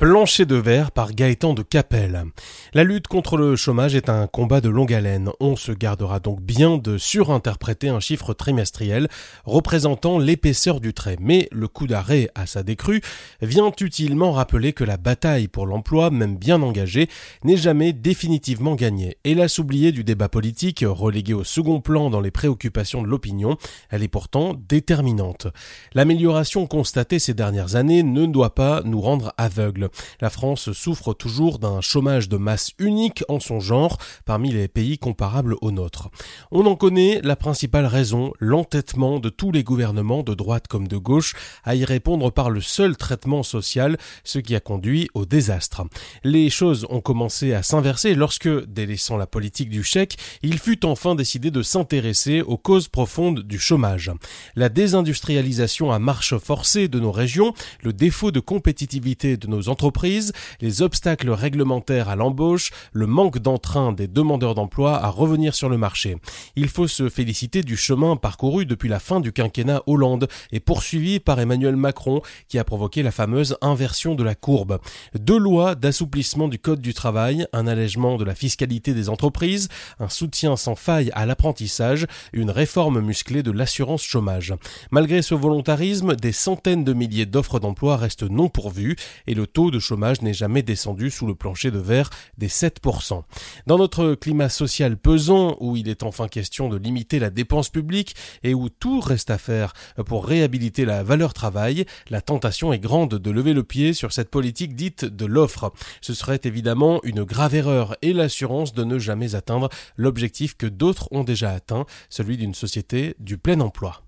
Plancher de verre par Gaëtan de Capelle. La lutte contre le chômage est un combat de longue haleine. On se gardera donc bien de surinterpréter un chiffre trimestriel représentant l'épaisseur du trait. Mais le coup d'arrêt à sa décrue vient utilement rappeler que la bataille pour l'emploi, même bien engagée, n'est jamais définitivement gagnée. Hélas oubliée du débat politique, reléguée au second plan dans les préoccupations de l'opinion, elle est pourtant déterminante. L'amélioration constatée ces dernières années ne doit pas nous rendre aveugles. La France souffre toujours d'un chômage de masse unique en son genre parmi les pays comparables aux nôtres. On en connaît la principale raison, l'entêtement de tous les gouvernements de droite comme de gauche à y répondre par le seul traitement social, ce qui a conduit au désastre. Les choses ont commencé à s'inverser lorsque, délaissant la politique du chèque, il fut enfin décidé de s'intéresser aux causes profondes du chômage. La désindustrialisation à marche forcée de nos régions, le défaut de compétitivité de nos entreprises, les obstacles réglementaires à l'embauche, le manque d'entrain des demandeurs d'emploi à revenir sur le marché. Il faut se féliciter du chemin parcouru depuis la fin du quinquennat Hollande et poursuivi par Emmanuel Macron qui a provoqué la fameuse inversion de la courbe. Deux lois d'assouplissement du code du travail, un allègement de la fiscalité des entreprises, un soutien sans faille à l'apprentissage, une réforme musclée de l'assurance chômage. Malgré ce volontarisme, des centaines de milliers d'offres d'emploi restent non pourvues et le de chômage n'est jamais descendu sous le plancher de verre des 7%. Dans notre climat social pesant, où il est enfin question de limiter la dépense publique et où tout reste à faire pour réhabiliter la valeur travail, la tentation est grande de lever le pied sur cette politique dite de l'offre. Ce serait évidemment une grave erreur et l'assurance de ne jamais atteindre l'objectif que d'autres ont déjà atteint, celui d'une société du plein emploi.